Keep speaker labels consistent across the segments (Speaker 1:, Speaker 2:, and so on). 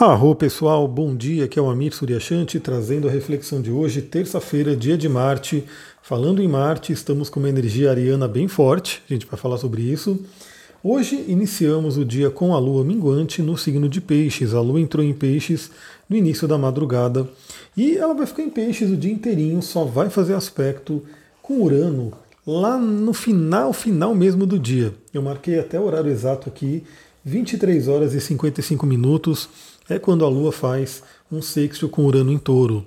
Speaker 1: Arro pessoal, bom dia, aqui é o Amir Suryashanti trazendo a reflexão de hoje, terça-feira, dia de Marte. Falando em Marte, estamos com uma energia ariana bem forte, a gente vai falar sobre isso. Hoje iniciamos o dia com a lua minguante no signo de Peixes. A lua entrou em Peixes no início da madrugada e ela vai ficar em Peixes o dia inteirinho, só vai fazer aspecto com Urano lá no final, final mesmo do dia. Eu marquei até o horário exato aqui, 23 horas e 55 minutos é quando a Lua faz um sexto com Urano em touro.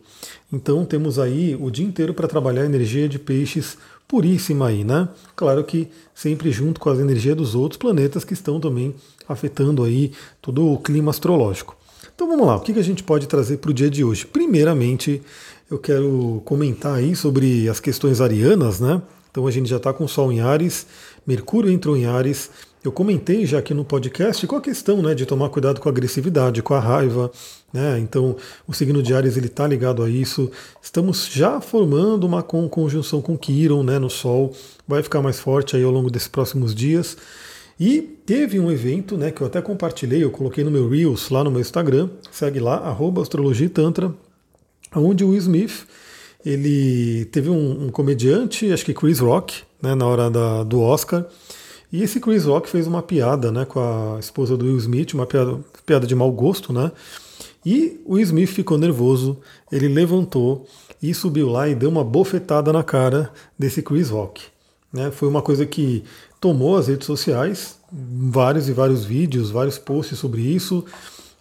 Speaker 1: Então temos aí o dia inteiro para trabalhar a energia de peixes puríssima aí, né? Claro que sempre junto com as energias dos outros planetas que estão também afetando aí todo o clima astrológico. Então vamos lá, o que a gente pode trazer para o dia de hoje? Primeiramente, eu quero comentar aí sobre as questões arianas, né? Então a gente já está com o Sol em Ares, Mercúrio entrou em Ares, eu comentei já aqui no podcast com a questão né, de tomar cuidado com a agressividade, com a raiva. Né? Então, o signo de Ares está ligado a isso. Estamos já formando uma conjunção com Quiron né, no Sol. Vai ficar mais forte aí ao longo desses próximos dias. E teve um evento né, que eu até compartilhei, eu coloquei no meu Reels lá no meu Instagram. Segue lá, astrologitantra, onde o Will Smith ele teve um, um comediante, acho que Chris Rock, né, na hora da, do Oscar e esse Chris Rock fez uma piada né, com a esposa do Will Smith, uma piada, piada de mau gosto, né? E o Will Smith ficou nervoso, ele levantou e subiu lá e deu uma bofetada na cara desse Chris Rock. Né? Foi uma coisa que tomou as redes sociais, vários e vários vídeos, vários posts sobre isso.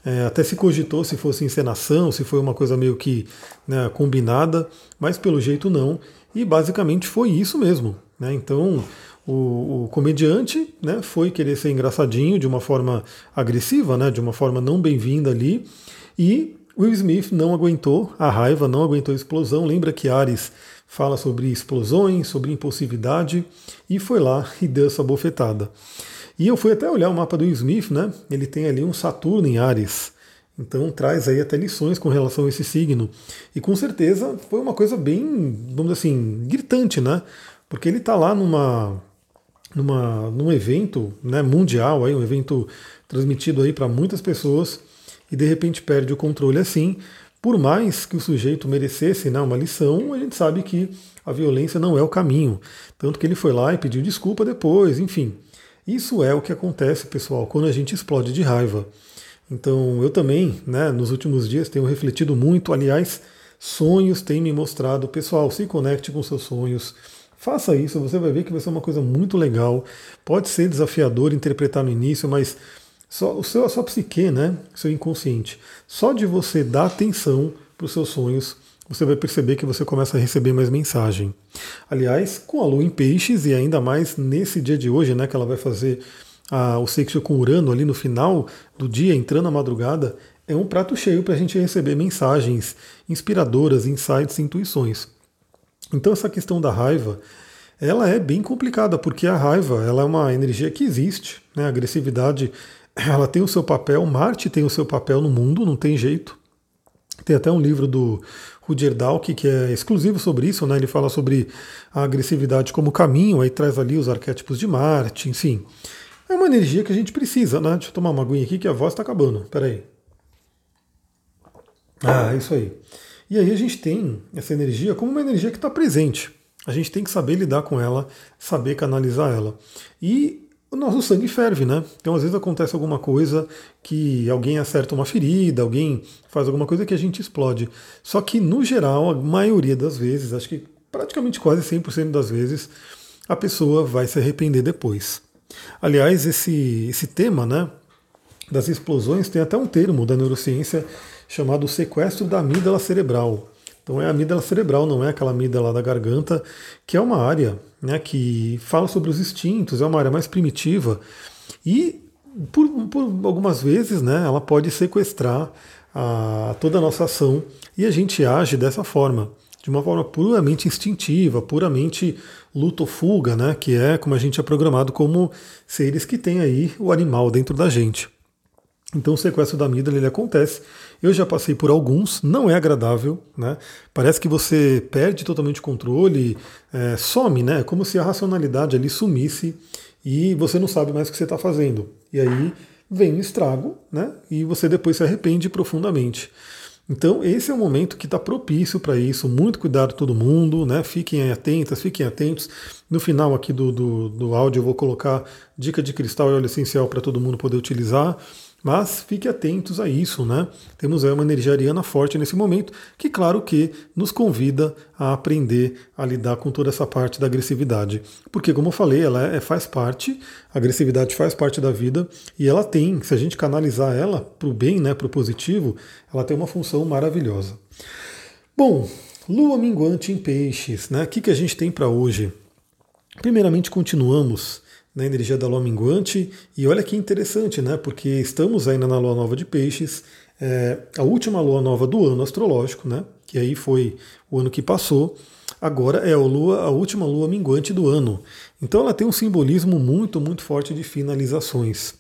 Speaker 1: É, até se cogitou se fosse encenação, se foi uma coisa meio que né, combinada, mas pelo jeito não. E basicamente foi isso mesmo. Né? Então o, o, comediante né, foi querer ser engraçadinho de uma forma agressiva, né, de uma forma não bem-vinda ali, e Will Smith não aguentou a raiva, não aguentou a explosão. Lembra que Ares fala sobre explosões, sobre impulsividade, e foi lá e deu essa bofetada. E eu fui até olhar o mapa do Will Smith, né? Ele tem ali um Saturno em Ares. Então traz aí até lições com relação a esse signo. E com certeza foi uma coisa bem, vamos dizer assim, gritante, né? Porque ele está lá numa numa, num evento né, mundial, aí, um evento transmitido aí para muitas pessoas, e de repente perde o controle assim. Por mais que o sujeito merecesse né, uma lição, a gente sabe que a violência não é o caminho. Tanto que ele foi lá e pediu desculpa depois, enfim. Isso é o que acontece, pessoal, quando a gente explode de raiva. Então, eu também, né, nos últimos dias, tenho refletido muito. Aliás, sonhos têm me mostrado, pessoal, se conecte com seus sonhos Faça isso, você vai ver que vai ser uma coisa muito legal. Pode ser desafiador interpretar no início, mas só o seu, a sua psique, né, seu inconsciente, só de você dar atenção para os seus sonhos, você vai perceber que você começa a receber mais mensagem. Aliás, com a lua em peixes e ainda mais nesse dia de hoje, né, que ela vai fazer a, o sexo com Urano ali no final do dia, entrando na madrugada, é um prato cheio para a gente receber mensagens inspiradoras, insights, intuições. Então essa questão da raiva, ela é bem complicada, porque a raiva ela é uma energia que existe, né? a agressividade ela tem o seu papel, Marte tem o seu papel no mundo, não tem jeito. Tem até um livro do Rudyard Dalk que é exclusivo sobre isso, né? ele fala sobre a agressividade como caminho, aí traz ali os arquétipos de Marte, enfim. É uma energia que a gente precisa, né? Deixa eu tomar uma aguinha aqui que a voz está acabando. Peraí. Ah, é isso aí. E aí a gente tem essa energia como uma energia que está presente. A gente tem que saber lidar com ela, saber canalizar ela. E o nosso sangue ferve, né? Então às vezes acontece alguma coisa que alguém acerta uma ferida, alguém faz alguma coisa que a gente explode. Só que no geral, a maioria das vezes, acho que praticamente quase 100% das vezes, a pessoa vai se arrepender depois. Aliás, esse, esse tema, né, das explosões tem até um termo da neurociência chamado sequestro da amígdala cerebral. Então é a amígdala cerebral, não é aquela amígdala da garganta, que é uma área né, que fala sobre os instintos, é uma área mais primitiva e por, por algumas vezes né, ela pode sequestrar a, toda a nossa ação e a gente age dessa forma, de uma forma puramente instintiva, puramente luta ou fuga, né, que é como a gente é programado como seres que têm aí o animal dentro da gente. Então o sequestro da amígdala ele acontece. Eu já passei por alguns, não é agradável, né? Parece que você perde totalmente o controle, é, some, né? É como se a racionalidade ali sumisse e você não sabe mais o que você está fazendo. E aí vem o estrago, né? E você depois se arrepende profundamente. Então, esse é o momento que está propício para isso. Muito cuidado todo mundo, né? Fiquem atentas, fiquem atentos. No final aqui do, do, do áudio eu vou colocar dica de cristal e óleo essencial para todo mundo poder utilizar. Mas fique atentos a isso, né? Temos aí uma energia ariana forte nesse momento, que claro que nos convida a aprender a lidar com toda essa parte da agressividade. Porque, como eu falei, ela é, faz parte, a agressividade faz parte da vida e ela tem, se a gente canalizar ela para o bem, né, para o positivo, ela tem uma função maravilhosa. Bom, lua minguante em peixes, né? O que, que a gente tem para hoje? Primeiramente, continuamos na energia da lua minguante. E olha que interessante, né? Porque estamos ainda na lua nova de peixes, é, a última lua nova do ano astrológico, né? Que aí foi o ano que passou. Agora é a, lua, a última lua minguante do ano. Então ela tem um simbolismo muito, muito forte de finalizações.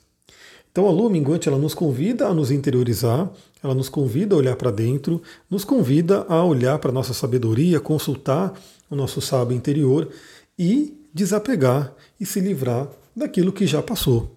Speaker 1: Então a lua minguante ela nos convida a nos interiorizar, ela nos convida a olhar para dentro, nos convida a olhar para a nossa sabedoria, consultar o nosso sábio interior e desapegar e se livrar daquilo que já passou.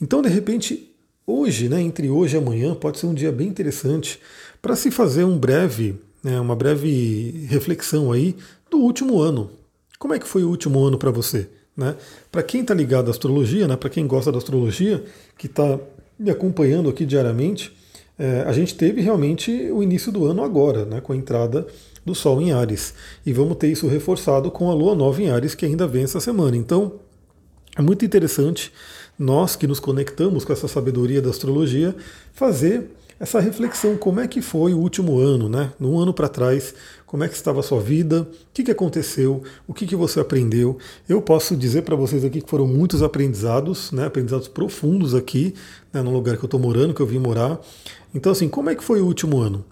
Speaker 1: Então, de repente, hoje, né, entre hoje e amanhã, pode ser um dia bem interessante para se fazer um breve, né, uma breve reflexão aí do último ano. Como é que foi o último ano para você? Né? Para quem está ligado à astrologia, né, para quem gosta da astrologia, que está me acompanhando aqui diariamente, é, a gente teve realmente o início do ano agora, né, com a entrada do Sol em Ares. E vamos ter isso reforçado com a Lua Nova em Ares, que ainda vem essa semana. Então, é muito interessante nós que nos conectamos com essa sabedoria da astrologia fazer essa reflexão, como é que foi o último ano, né? No ano para trás, como é que estava a sua vida, o que, que aconteceu, o que, que você aprendeu. Eu posso dizer para vocês aqui que foram muitos aprendizados, né? aprendizados profundos aqui, né? no lugar que eu estou morando, que eu vim morar. Então, assim, como é que foi o último ano?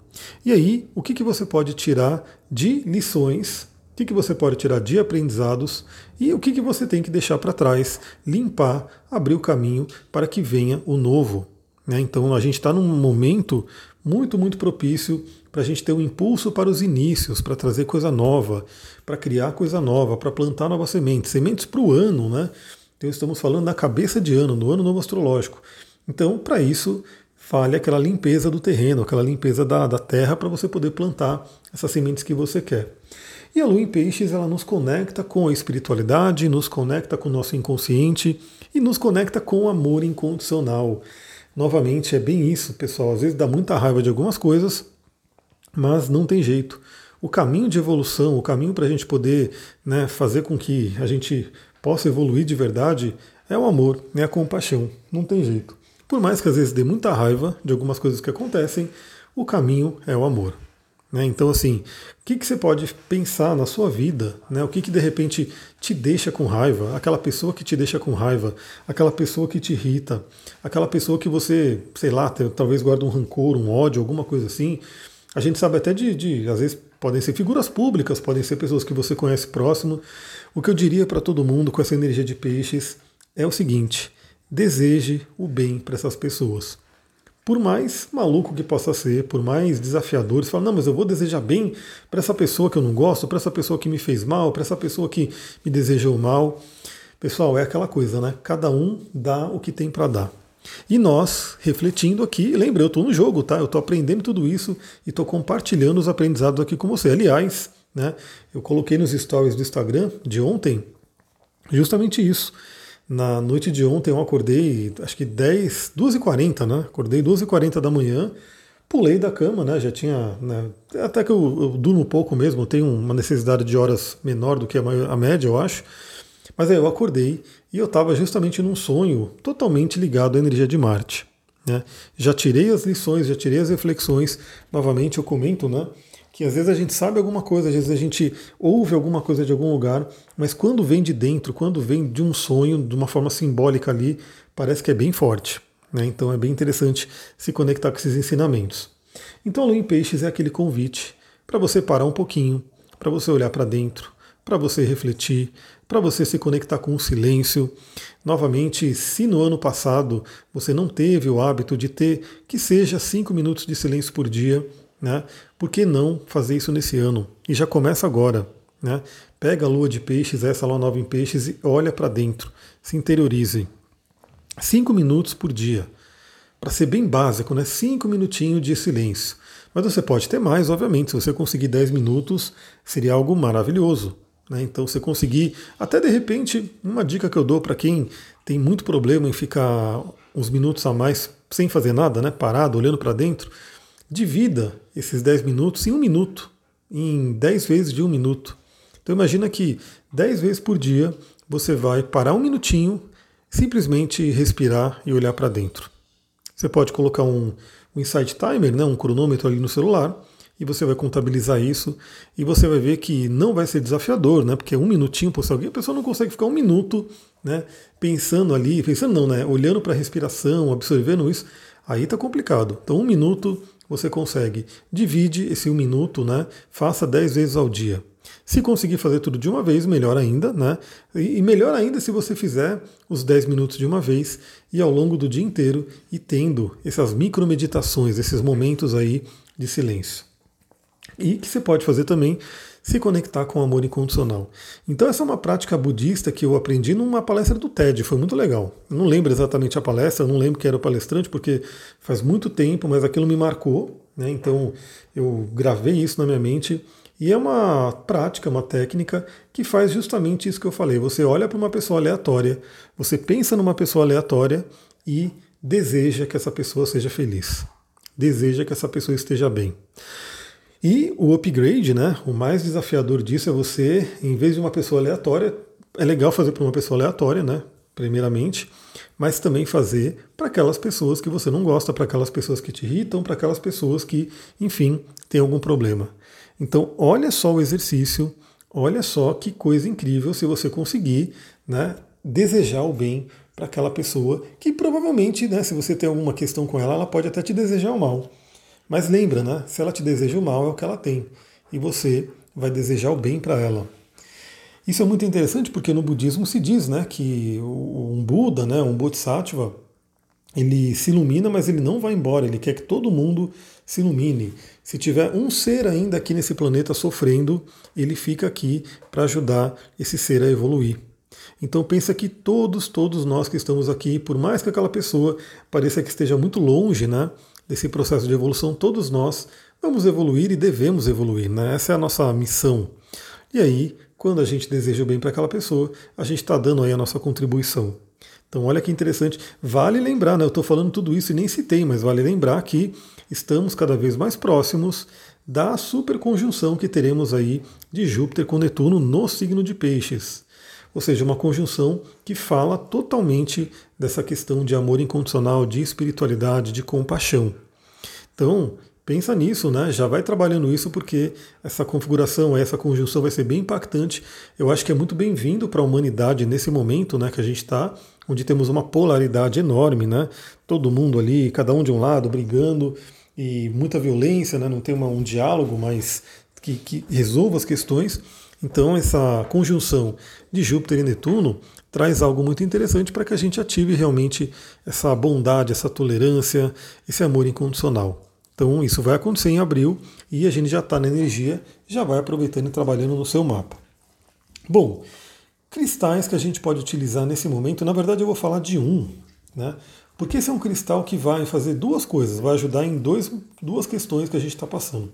Speaker 1: E aí, o que, que você pode tirar de lições, o que, que você pode tirar de aprendizados e o que, que você tem que deixar para trás, limpar, abrir o caminho para que venha o novo. Né? Então, a gente está num momento muito, muito propício para a gente ter um impulso para os inícios, para trazer coisa nova, para criar coisa nova, para plantar novas sementes, sementes para o ano, né? Então estamos falando na cabeça de ano, no ano novo astrológico. Então, para isso, fale aquela limpeza do terreno, aquela limpeza da, da terra para você poder plantar essas sementes que você quer. E a lua em peixes ela nos conecta com a espiritualidade, nos conecta com o nosso inconsciente e nos conecta com o amor incondicional. Novamente, é bem isso, pessoal. Às vezes dá muita raiva de algumas coisas, mas não tem jeito. O caminho de evolução, o caminho para a gente poder né, fazer com que a gente possa evoluir de verdade é o amor, é a compaixão. Não tem jeito. Por mais que às vezes dê muita raiva de algumas coisas que acontecem, o caminho é o amor. Né? Então, assim, o que, que você pode pensar na sua vida? Né? O que, que de repente te deixa com raiva? Aquela pessoa que te deixa com raiva, aquela pessoa que te irrita, aquela pessoa que você, sei lá, talvez guarda um rancor, um ódio, alguma coisa assim. A gente sabe até de, de às vezes, podem ser figuras públicas, podem ser pessoas que você conhece próximo. O que eu diria para todo mundo com essa energia de peixes é o seguinte: deseje o bem para essas pessoas. Por mais maluco que possa ser, por mais desafiador, você fala, não, mas eu vou desejar bem para essa pessoa que eu não gosto, para essa pessoa que me fez mal, para essa pessoa que me desejou mal. Pessoal, é aquela coisa, né? Cada um dá o que tem para dar. E nós, refletindo aqui, lembra, eu estou no jogo, tá? Eu estou aprendendo tudo isso e estou compartilhando os aprendizados aqui com você. Aliás, né, eu coloquei nos stories do Instagram de ontem justamente isso. Na noite de ontem eu acordei, acho que 10, 2h40, né? Acordei 2h40 da manhã, pulei da cama, né? Já tinha. Né? Até que eu, eu durmo pouco mesmo, tenho uma necessidade de horas menor do que a, a média, eu acho. Mas aí eu acordei e eu estava justamente num sonho totalmente ligado à energia de Marte. Né? Já tirei as lições, já tirei as reflexões. Novamente eu comento, né? Que às vezes a gente sabe alguma coisa, às vezes a gente ouve alguma coisa de algum lugar, mas quando vem de dentro, quando vem de um sonho, de uma forma simbólica ali, parece que é bem forte. Né? Então é bem interessante se conectar com esses ensinamentos. Então a Lua em Peixes é aquele convite para você parar um pouquinho, para você olhar para dentro, para você refletir, para você se conectar com o silêncio. Novamente, se no ano passado você não teve o hábito de ter que seja cinco minutos de silêncio por dia, né? Por que não fazer isso nesse ano? E já começa agora. Né? Pega a lua de peixes, essa lua nova em peixes, e olha para dentro. Se interiorize. Cinco minutos por dia. para ser bem básico, né? Cinco minutinhos de silêncio. Mas você pode ter mais, obviamente. Se você conseguir 10 minutos, seria algo maravilhoso. Né? Então, você conseguir, até de repente, uma dica que eu dou para quem tem muito problema em ficar uns minutos a mais sem fazer nada, né? parado, olhando para dentro, divida esses 10 minutos em um minuto, em 10 vezes de um minuto. Então, imagina que 10 vezes por dia você vai parar um minutinho, simplesmente respirar e olhar para dentro. Você pode colocar um, um insight timer, né, um cronômetro ali no celular, e você vai contabilizar isso e você vai ver que não vai ser desafiador, né? Porque um minutinho, por alguém, a pessoa não consegue ficar um minuto, né? Pensando ali, pensando não, né? Olhando para a respiração, absorvendo isso, aí tá complicado. Então um minuto você consegue. Divide esse um minuto, né? Faça 10 vezes ao dia. Se conseguir fazer tudo de uma vez, melhor ainda, né? E melhor ainda se você fizer os 10 minutos de uma vez e ao longo do dia inteiro e tendo essas micromeditações, esses momentos aí de silêncio. E que você pode fazer também se conectar com o amor incondicional. Então essa é uma prática budista que eu aprendi numa palestra do TED, foi muito legal. Eu não lembro exatamente a palestra, não lembro quem era o palestrante, porque faz muito tempo, mas aquilo me marcou, né? Então eu gravei isso na minha mente e é uma prática, uma técnica que faz justamente isso que eu falei. Você olha para uma pessoa aleatória, você pensa numa pessoa aleatória e deseja que essa pessoa seja feliz. Deseja que essa pessoa esteja bem. E o upgrade, né? O mais desafiador disso é você, em vez de uma pessoa aleatória, é legal fazer para uma pessoa aleatória, né? Primeiramente, mas também fazer para aquelas pessoas que você não gosta, para aquelas pessoas que te irritam, para aquelas pessoas que, enfim, têm algum problema. Então, olha só o exercício, olha só que coisa incrível se você conseguir né, desejar o bem para aquela pessoa que provavelmente, né, se você tem alguma questão com ela, ela pode até te desejar o mal. Mas lembra, né, se ela te deseja o mal, é o que ela tem. E você vai desejar o bem para ela. Isso é muito interessante porque no budismo se diz né, que um Buda, né, um Bodhisattva, ele se ilumina, mas ele não vai embora, ele quer que todo mundo se ilumine. Se tiver um ser ainda aqui nesse planeta sofrendo, ele fica aqui para ajudar esse ser a evoluir. Então pensa que todos, todos nós que estamos aqui, por mais que aquela pessoa pareça que esteja muito longe, né, desse processo de evolução, todos nós vamos evoluir e devemos evoluir, né? Essa é a nossa missão. E aí, quando a gente deseja o bem para aquela pessoa, a gente está dando aí a nossa contribuição. Então, olha que interessante. Vale lembrar, né? Eu estou falando tudo isso e nem citei, mas vale lembrar que estamos cada vez mais próximos da superconjunção que teremos aí de Júpiter com Netuno no signo de Peixes. Ou seja, uma conjunção que fala totalmente dessa questão de amor incondicional, de espiritualidade, de compaixão. Então, pensa nisso, né? Já vai trabalhando isso porque essa configuração, essa conjunção vai ser bem impactante. Eu acho que é muito bem-vindo para a humanidade nesse momento, né, que a gente está onde temos uma polaridade enorme, né? Todo mundo ali, cada um de um lado, brigando e muita violência, né? Não tem uma, um diálogo mais que, que resolva as questões. Então, essa conjunção de Júpiter e Netuno traz algo muito interessante para que a gente ative realmente essa bondade, essa tolerância, esse amor incondicional. Então, isso vai acontecer em abril e a gente já está na energia, já vai aproveitando e trabalhando no seu mapa. Bom, Cristais que a gente pode utilizar nesse momento, na verdade eu vou falar de um, né? Porque esse é um cristal que vai fazer duas coisas, vai ajudar em dois, duas questões que a gente está passando.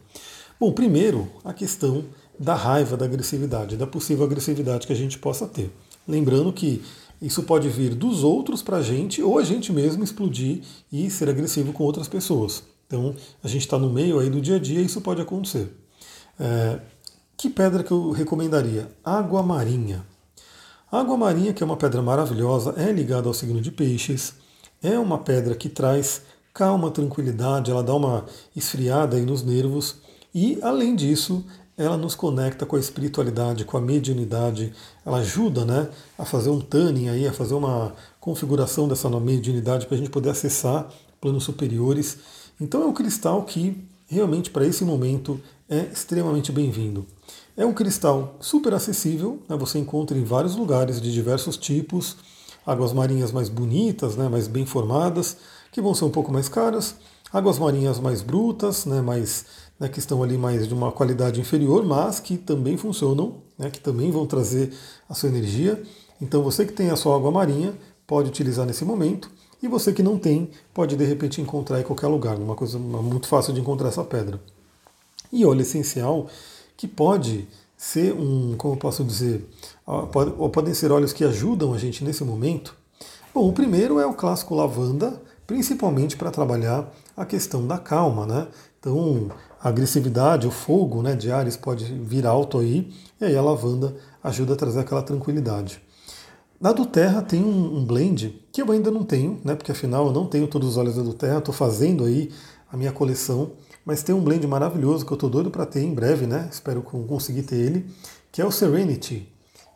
Speaker 1: Bom, primeiro, a questão da raiva, da agressividade, da possível agressividade que a gente possa ter. Lembrando que isso pode vir dos outros para a gente ou a gente mesmo explodir e ser agressivo com outras pessoas. Então, a gente está no meio aí do dia a dia e isso pode acontecer. É, que pedra que eu recomendaria? Água marinha. Água marinha, que é uma pedra maravilhosa, é ligada ao signo de peixes, é uma pedra que traz calma, tranquilidade, ela dá uma esfriada aí nos nervos e, além disso, ela nos conecta com a espiritualidade, com a mediunidade, ela ajuda né, a fazer um tanning aí, a fazer uma configuração dessa mediunidade para a gente poder acessar planos superiores. Então é um cristal que realmente para esse momento é extremamente bem-vindo. É um cristal super acessível, né? você encontra em vários lugares de diversos tipos, águas marinhas mais bonitas, né? mais bem formadas, que vão ser um pouco mais caras, águas marinhas mais brutas, né? mais, né? que estão ali mais de uma qualidade inferior, mas que também funcionam, né? que também vão trazer a sua energia. Então você que tem a sua água marinha pode utilizar nesse momento. E você que não tem, pode de repente encontrar em qualquer lugar, uma coisa muito fácil de encontrar essa pedra. E óleo essencial que pode ser um, como posso dizer, ou podem ser óleos que ajudam a gente nesse momento. Bom, o primeiro é o clássico lavanda, principalmente para trabalhar a questão da calma, né? Então, agressividade, o fogo né, de Ares pode vir alto aí, e aí a lavanda ajuda a trazer aquela tranquilidade. Na do Terra tem um, um, blend que eu ainda não tenho, né? Porque afinal eu não tenho todos os óleos da do Terra, estou fazendo aí a minha coleção, mas tem um blend maravilhoso que eu estou doido para ter em breve, né? Espero conseguir ter ele, que é o Serenity.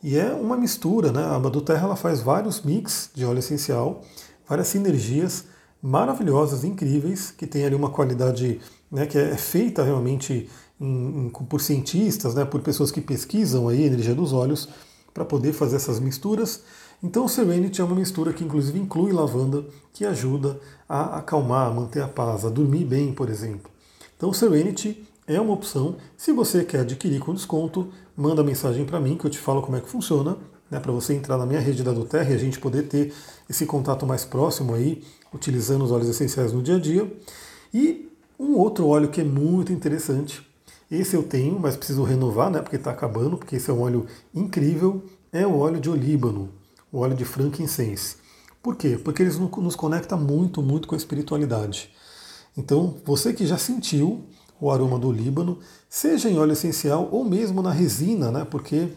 Speaker 1: E é uma mistura, né? A do Terra ela faz vários mix de óleo essencial, várias sinergias maravilhosas, incríveis, que tem ali uma qualidade né, que é feita realmente em, em, por cientistas, né, por pessoas que pesquisam aí a energia dos óleos para poder fazer essas misturas. Então o Serenity é uma mistura que inclusive inclui lavanda, que ajuda a acalmar, a manter a paz, a dormir bem, por exemplo. Então o Serenity é uma opção. Se você quer adquirir com desconto, manda mensagem para mim que eu te falo como é que funciona, né, para você entrar na minha rede da Doterra e a gente poder ter esse contato mais próximo aí, utilizando os óleos essenciais no dia a dia. E um outro óleo que é muito interessante esse eu tenho, mas preciso renovar, né? Porque está acabando, porque esse é um óleo incrível. É o óleo de olíbano, o óleo de frankincense. Por quê? Porque eles nos conecta muito, muito com a espiritualidade. Então, você que já sentiu o aroma do olíbano, seja em óleo essencial ou mesmo na resina, né? Porque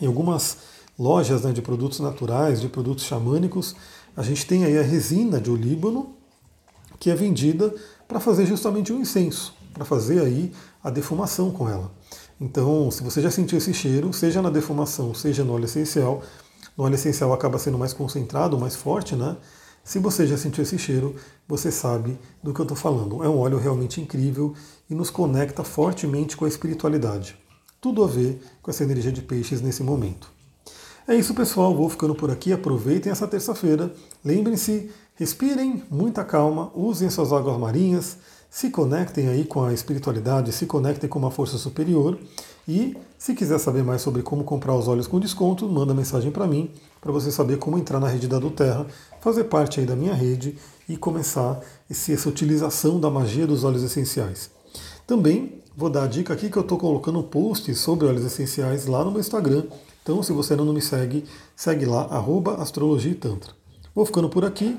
Speaker 1: em algumas lojas né, de produtos naturais, de produtos xamânicos, a gente tem aí a resina de olíbano que é vendida para fazer justamente o um incenso, para fazer aí a defumação com ela. Então, se você já sentiu esse cheiro, seja na defumação, seja no óleo essencial, no óleo essencial acaba sendo mais concentrado, mais forte, né? Se você já sentiu esse cheiro, você sabe do que eu estou falando. É um óleo realmente incrível e nos conecta fortemente com a espiritualidade. Tudo a ver com essa energia de peixes nesse momento. É isso, pessoal. Vou ficando por aqui. Aproveitem essa terça-feira. Lembrem-se, respirem, muita calma, usem suas águas marinhas se conectem aí com a espiritualidade, se conectem com uma força superior. E se quiser saber mais sobre como comprar os óleos com desconto, manda mensagem para mim, para você saber como entrar na rede da do Terra, fazer parte aí da minha rede e começar esse, essa utilização da magia dos óleos essenciais. Também vou dar a dica aqui que eu estou colocando posts sobre óleos essenciais lá no meu Instagram. Então, se você ainda não me segue, segue lá, astrologia e tantra. Vou ficando por aqui.